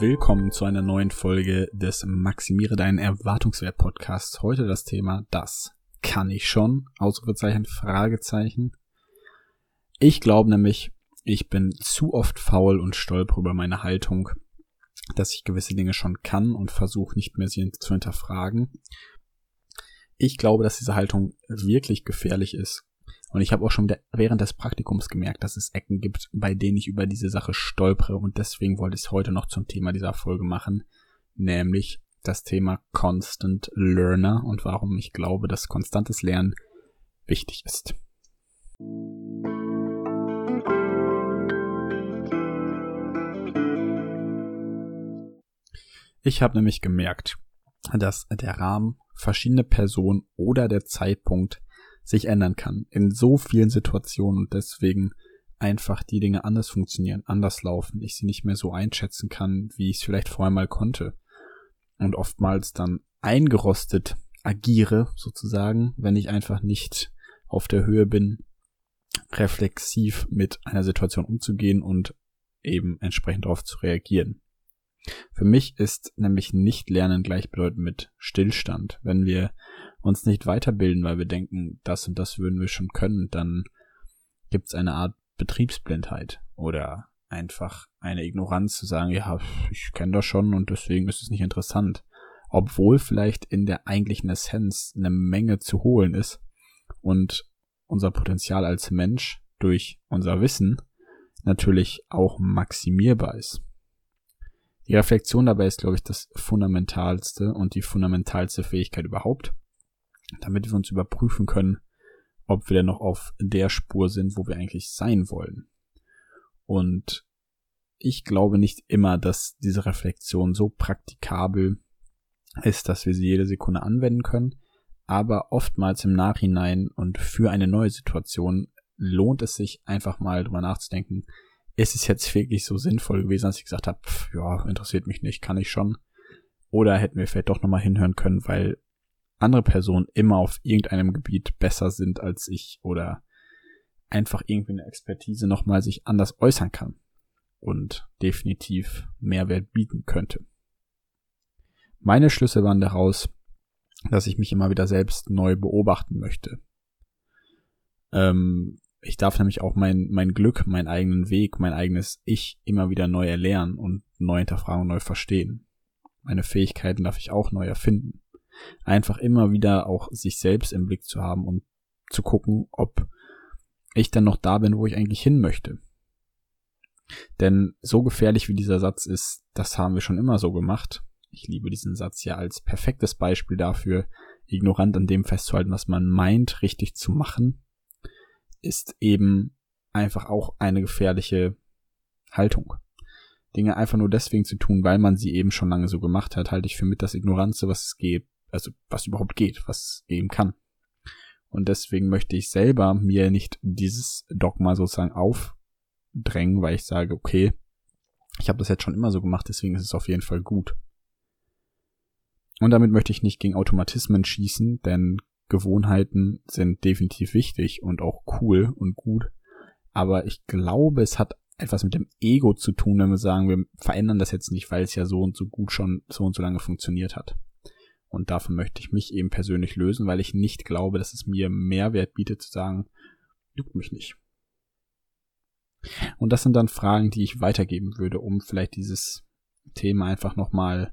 willkommen zu einer neuen Folge des Maximiere deinen Erwartungswert Podcasts. Heute das Thema das kann ich schon? Ausrufezeichen, Fragezeichen. Ich glaube nämlich, ich bin zu oft faul und stolper über meine Haltung, dass ich gewisse Dinge schon kann und versuche nicht mehr sie zu hinterfragen. Ich glaube, dass diese Haltung wirklich gefährlich ist. Und ich habe auch schon während des Praktikums gemerkt, dass es Ecken gibt, bei denen ich über diese Sache stolpere. Und deswegen wollte ich es heute noch zum Thema dieser Folge machen, nämlich das Thema Constant Learner und warum ich glaube, dass konstantes Lernen wichtig ist. Ich habe nämlich gemerkt, dass der Rahmen, verschiedene Personen oder der Zeitpunkt sich ändern kann in so vielen Situationen und deswegen einfach die Dinge anders funktionieren, anders laufen, ich sie nicht mehr so einschätzen kann, wie ich es vielleicht vorher mal konnte und oftmals dann eingerostet agiere sozusagen, wenn ich einfach nicht auf der Höhe bin, reflexiv mit einer Situation umzugehen und eben entsprechend darauf zu reagieren. Für mich ist nämlich nicht Lernen gleichbedeutend mit Stillstand. Wenn wir uns nicht weiterbilden, weil wir denken, das und das würden wir schon können, dann gibt es eine Art Betriebsblindheit oder einfach eine Ignoranz zu sagen, ja, ich kenne das schon und deswegen ist es nicht interessant. Obwohl vielleicht in der eigentlichen Essenz eine Menge zu holen ist und unser Potenzial als Mensch durch unser Wissen natürlich auch maximierbar ist. Die Reflexion dabei ist, glaube ich, das fundamentalste und die fundamentalste Fähigkeit überhaupt, damit wir uns überprüfen können, ob wir denn noch auf der Spur sind, wo wir eigentlich sein wollen. Und ich glaube nicht immer, dass diese Reflexion so praktikabel ist, dass wir sie jede Sekunde anwenden können. Aber oftmals im Nachhinein und für eine neue Situation lohnt es sich einfach mal drüber nachzudenken, ist es jetzt wirklich so sinnvoll gewesen, dass ich gesagt habe, ja, interessiert mich nicht, kann ich schon. Oder hätten wir vielleicht doch nochmal hinhören können, weil andere Personen immer auf irgendeinem Gebiet besser sind als ich oder einfach irgendwie eine Expertise nochmal sich anders äußern kann und definitiv Mehrwert bieten könnte. Meine Schlüsse waren daraus, dass ich mich immer wieder selbst neu beobachten möchte. Ähm, ich darf nämlich auch mein, mein Glück, meinen eigenen Weg, mein eigenes Ich immer wieder neu erlernen und neu hinterfragen und neu verstehen. Meine Fähigkeiten darf ich auch neu erfinden. Einfach immer wieder auch sich selbst im Blick zu haben und zu gucken, ob ich dann noch da bin, wo ich eigentlich hin möchte. Denn so gefährlich wie dieser Satz ist, das haben wir schon immer so gemacht. Ich liebe diesen Satz ja als perfektes Beispiel dafür, ignorant an dem festzuhalten, was man meint, richtig zu machen ist eben einfach auch eine gefährliche Haltung. Dinge einfach nur deswegen zu tun, weil man sie eben schon lange so gemacht hat, halte ich für mit das Ignoranze, was es geht, also was überhaupt geht, was es geben kann. Und deswegen möchte ich selber mir nicht dieses Dogma sozusagen aufdrängen, weil ich sage, okay, ich habe das jetzt schon immer so gemacht, deswegen ist es auf jeden Fall gut. Und damit möchte ich nicht gegen Automatismen schießen, denn Gewohnheiten sind definitiv wichtig und auch cool und gut. Aber ich glaube, es hat etwas mit dem Ego zu tun, wenn wir sagen, wir verändern das jetzt nicht, weil es ja so und so gut schon so und so lange funktioniert hat. Und davon möchte ich mich eben persönlich lösen, weil ich nicht glaube, dass es mir Mehrwert bietet zu sagen, juckt mich nicht. Und das sind dann Fragen, die ich weitergeben würde, um vielleicht dieses Thema einfach nochmal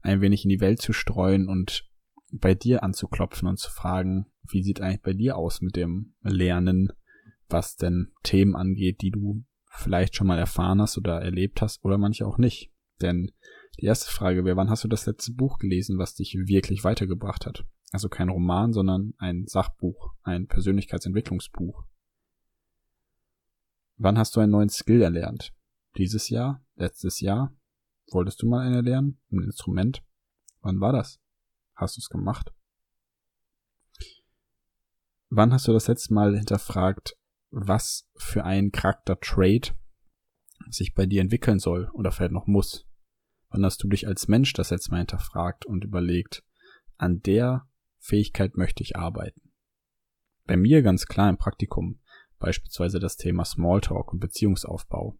ein wenig in die Welt zu streuen und bei dir anzuklopfen und zu fragen, wie sieht eigentlich bei dir aus mit dem Lernen, was denn Themen angeht, die du vielleicht schon mal erfahren hast oder erlebt hast oder manche auch nicht. Denn die erste Frage wäre, wann hast du das letzte Buch gelesen, was dich wirklich weitergebracht hat? Also kein Roman, sondern ein Sachbuch, ein Persönlichkeitsentwicklungsbuch. Wann hast du einen neuen Skill erlernt? Dieses Jahr? Letztes Jahr? Wolltest du mal einen erlernen? Ein Instrument? Wann war das? Hast du es gemacht? Wann hast du das letzte Mal hinterfragt, was für ein Charakter-Trait sich bei dir entwickeln soll oder vielleicht noch muss? Wann hast du dich als Mensch das letzte Mal hinterfragt und überlegt, an der Fähigkeit möchte ich arbeiten? Bei mir ganz klar im Praktikum, beispielsweise das Thema Smalltalk und Beziehungsaufbau.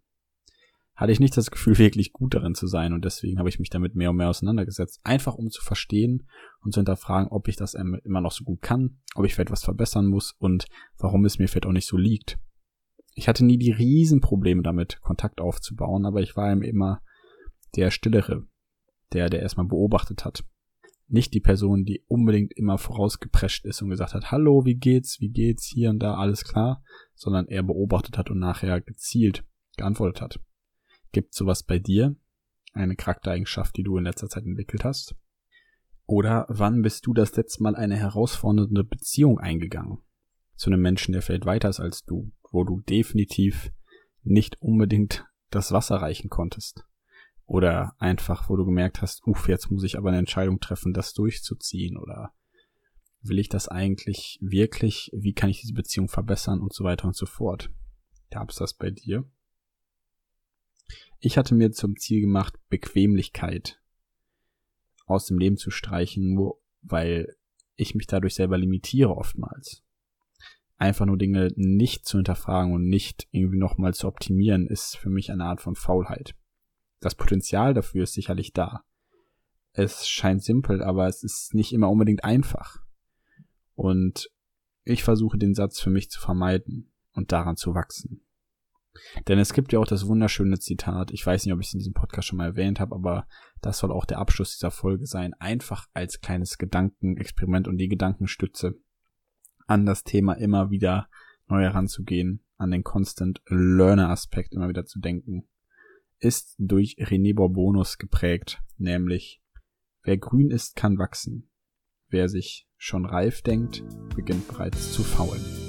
Hatte ich nicht das Gefühl, wirklich gut darin zu sein und deswegen habe ich mich damit mehr und mehr auseinandergesetzt, einfach um zu verstehen und zu hinterfragen, ob ich das immer noch so gut kann, ob ich vielleicht was verbessern muss und warum es mir vielleicht auch nicht so liegt. Ich hatte nie die Riesenprobleme damit, Kontakt aufzubauen, aber ich war ihm immer der Stillere, der, der erstmal beobachtet hat. Nicht die Person, die unbedingt immer vorausgeprescht ist und gesagt hat, hallo, wie geht's, wie geht's, hier und da, alles klar, sondern er beobachtet hat und nachher gezielt geantwortet hat. Gibt sowas bei dir? Eine Charaktereigenschaft, die du in letzter Zeit entwickelt hast? Oder wann bist du das letzte Mal eine herausfordernde Beziehung eingegangen? Zu einem Menschen, der vielleicht weiter ist als du, wo du definitiv nicht unbedingt das Wasser reichen konntest. Oder einfach, wo du gemerkt hast, uff, jetzt muss ich aber eine Entscheidung treffen, das durchzuziehen. Oder will ich das eigentlich wirklich? Wie kann ich diese Beziehung verbessern und so weiter und so fort? Gab es das bei dir? Ich hatte mir zum Ziel gemacht, Bequemlichkeit aus dem Leben zu streichen, nur weil ich mich dadurch selber limitiere oftmals. Einfach nur Dinge nicht zu hinterfragen und nicht irgendwie nochmal zu optimieren, ist für mich eine Art von Faulheit. Das Potenzial dafür ist sicherlich da. Es scheint simpel, aber es ist nicht immer unbedingt einfach. Und ich versuche den Satz für mich zu vermeiden und daran zu wachsen. Denn es gibt ja auch das wunderschöne Zitat, ich weiß nicht, ob ich es in diesem Podcast schon mal erwähnt habe, aber das soll auch der Abschluss dieser Folge sein, einfach als kleines Gedankenexperiment und die Gedankenstütze an das Thema immer wieder neu heranzugehen, an den Constant Learner Aspekt immer wieder zu denken, ist durch René Borbonus geprägt, nämlich wer grün ist, kann wachsen. Wer sich schon reif denkt, beginnt bereits zu faulen.